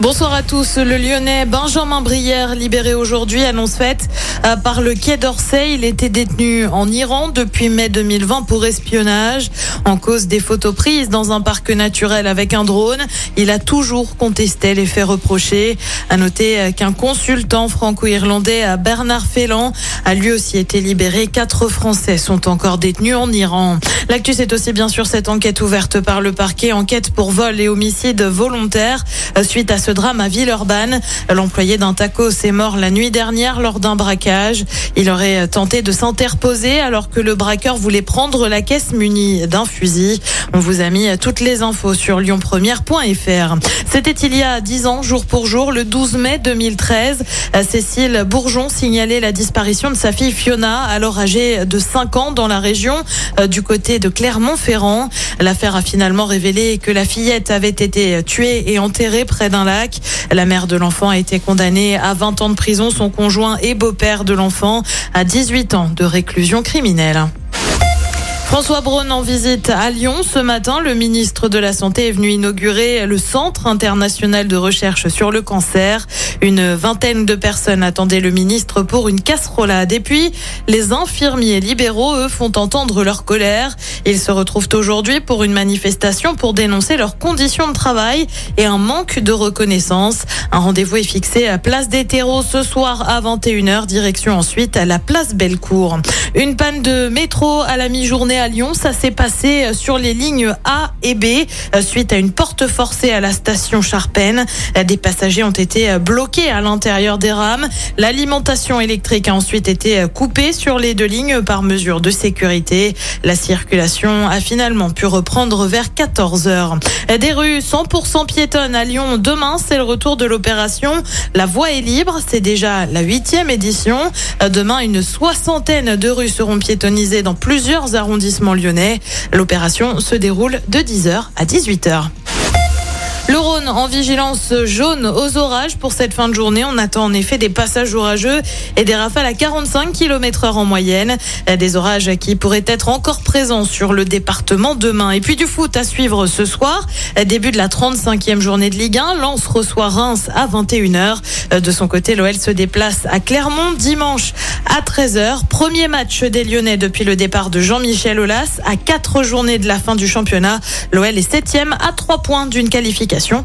Bonsoir à tous. Le Lyonnais Benjamin Brière, libéré aujourd'hui, annonce faite euh, par le Quai d'Orsay. Il était détenu en Iran depuis mai 2020 pour espionnage. En cause des photos prises dans un parc naturel avec un drone, il a toujours contesté les faits reprochés. À noter euh, qu'un consultant franco-irlandais, euh, Bernard Félan, a lui aussi été libéré. Quatre Français sont encore détenus en Iran. L'actu, c'est aussi bien sûr cette enquête ouverte par le parquet, enquête pour vol et homicide volontaire suite à drame à Villeurbanne. L'employé d'un taco s'est mort la nuit dernière lors d'un braquage. Il aurait tenté de s'interposer alors que le braqueur voulait prendre la caisse munie d'un fusil. On vous a mis toutes les infos sur lyonpremière.fr. C'était il y a 10 ans, jour pour jour, le 12 mai 2013. Cécile Bourgeon signalait la disparition de sa fille Fiona, alors âgée de 5 ans dans la région euh, du côté de Clermont-Ferrand. L'affaire a finalement révélé que la fillette avait été tuée et enterrée près d'un lac. La mère de l'enfant a été condamnée à 20 ans de prison, son conjoint et beau-père de l'enfant à 18 ans de réclusion criminelle. François Braun en visite à Lyon ce matin. Le ministre de la Santé est venu inaugurer le Centre international de recherche sur le cancer. Une vingtaine de personnes attendaient le ministre pour une casserolade. Et puis, les infirmiers libéraux, eux, font entendre leur colère. Ils se retrouvent aujourd'hui pour une manifestation pour dénoncer leurs conditions de travail et un manque de reconnaissance. Un rendez-vous est fixé à Place des Terreaux ce soir à 21h, direction ensuite à la Place Bellecour. Une panne de métro à la mi-journée à Lyon. Ça s'est passé euh, sur les lignes A et B euh, suite à une porte forcée à la station Charpennes. Euh, des passagers ont été bloqués à l'intérieur des rames. L'alimentation électrique a ensuite été coupée sur les deux lignes par mesure de sécurité. La circulation a finalement pu reprendre vers 14 heures. Des rues 100% piétonnes à Lyon. Demain, c'est le retour de l'opération. La voie est libre. C'est déjà la huitième édition. Demain, une soixantaine de rues seront piétonnisées dans plusieurs arrondissements L'opération se déroule de 10h à 18h. En vigilance jaune aux orages pour cette fin de journée. On attend en effet des passages orageux et des rafales à 45 km heure en moyenne. Des orages qui pourraient être encore présents sur le département demain. Et puis du foot à suivre ce soir. Début de la 35e journée de Ligue 1. Lens reçoit Reims à 21h. De son côté, l'OL se déplace à Clermont dimanche à 13h. Premier match des Lyonnais depuis le départ de Jean-Michel Aulas à quatre journées de la fin du championnat. L'OL est septième à trois points d'une qualification